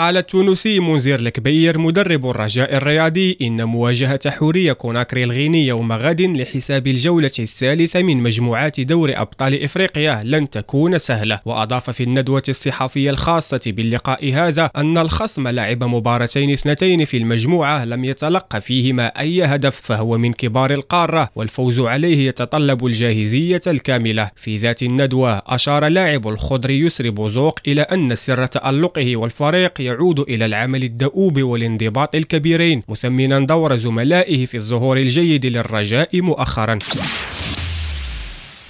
قال التونسي منذر الكبير مدرب الرجاء الرياضي إن مواجهة حورية كوناكري الغيني يوم غد لحساب الجولة الثالثة من مجموعات دور أبطال إفريقيا لن تكون سهلة. وأضاف في الندوة الصحفية الخاصة باللقاء هذا أن الخصم لعب مباراتين اثنتين في المجموعة لم يتلقى فيهما أي هدف فهو من كبار القارة والفوز عليه يتطلب الجاهزية الكاملة. في ذات الندوة أشار لاعب الخضر يسري بوزوق إلى أن سر تألقه والفريق يعود إلى العمل الدؤوب والانضباط الكبيرين مثمنا دور زملائه في الظهور الجيد للرجاء مؤخرا.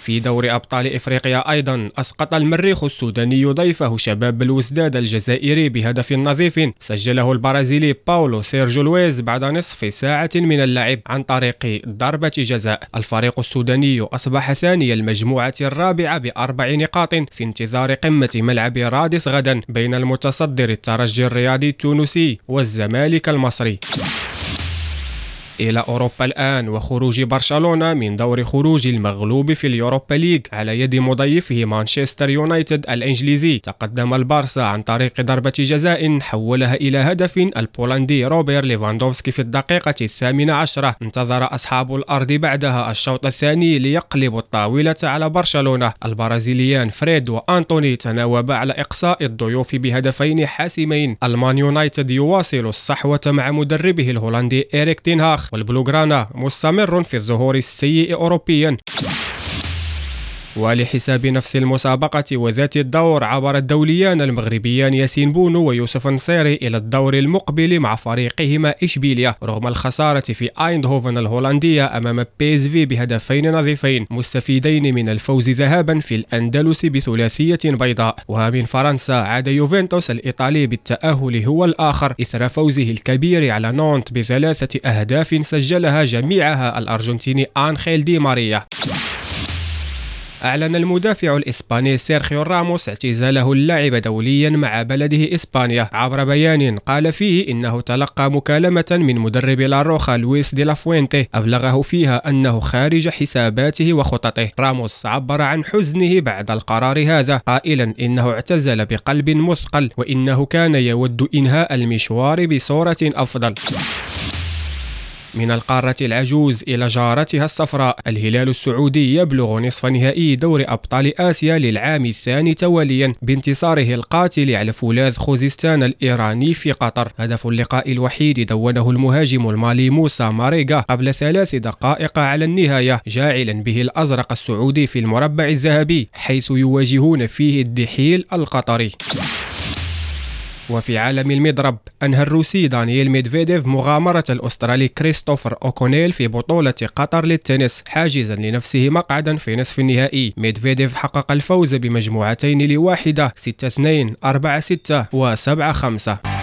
في دوري أبطال إفريقيا أيضا أسقط المريخ السوداني ضيفه شباب بلوزداد الجزائري بهدف نظيف. سجله البرازيلي باولو سيرجو لويز بعد نصف ساعة من اللعب عن طريق ضربة جزاء. الفريق السوداني أصبح ثاني المجموعة الرابعة بأربع نقاط في انتظار قمة ملعب رادس غدا بين المتصدر الترجي الرياضي التونسي والزمالك المصري. إلى أوروبا الآن وخروج برشلونة من دور خروج المغلوب في اليوروبا ليج على يد مضيفه مانشستر يونايتد الإنجليزي. تقدم البارسا عن طريق ضربة جزاء حولها إلى هدف البولندي روبرت ليفاندوفسكي في الدقيقة الثامنة عشرة. انتظر أصحاب الأرض بعدها الشوط الثاني ليقلبوا الطاولة على برشلونة. البرازيليان فريد وأنتوني تناوبا على إقصاء الضيوف بهدفين حاسمين. المان يونايتد يواصل الصحوة مع مدربه الهولندي إيريك تينهاخ والبلوغرانا مستمر في الظهور السيء أوروبيا. ولحساب نفس المسابقة وذات الدور عبر الدوليان المغربيان ياسين بونو ويوسف نصيري إلى الدور المقبل مع فريقهما إشبيليا رغم الخسارة في آيندهوفن الهولندية أمام بي إس في بهدفين نظيفين مستفيدين من الفوز ذهابا في الأندلس بثلاثية بيضاء. ومن فرنسا عاد يوفنتوس الإيطالي بالتأهل هو الآخر إثر فوزه الكبير على نانت بثلاثة أهداف سجلها جميعها الأرجنتيني آنخيل دي ماريا. أعلن المدافع الإسباني سيرخيو راموس اعتزاله اللعب دوليا مع بلده إسبانيا عبر بيان قال فيه إنه تلقى مكالمة من مدرب لاروخا لويس دي لافوينتي أبلغه فيها أنه خارج حساباته وخططه. راموس عبر عن حزنه بعد القرار هذا قائلا إنه اعتزل بقلب مثقل وإنه كان يود إنهاء المشوار بصورة أفضل. من القارة العجوز إلى جارتها الصفراء. الهلال السعودي يبلغ نصف نهائي دوري أبطال آسيا للعام الثاني تواليا بانتصاره القاتل على فولاذ خوزستان الإيراني في قطر. هدف اللقاء الوحيد دونه المهاجم المالي موسى ماريغا قبل ثلاث دقائق على النهاية جاعلا به الأزرق السعودي في المربع الذهبي حيث يواجهون فيه الدحيل القطري. وفي عالم المضرب أنهى الروسي دانييل ميدفيديف مغامرة الأسترالي كريستوفر أوكونيل في بطولة قطر للتنس حاجزا لنفسه مقعدا في نصف النهائي. ميدفيديف حقق الفوز بمجموعتين لواحدة 6-2 4-6 و 7-5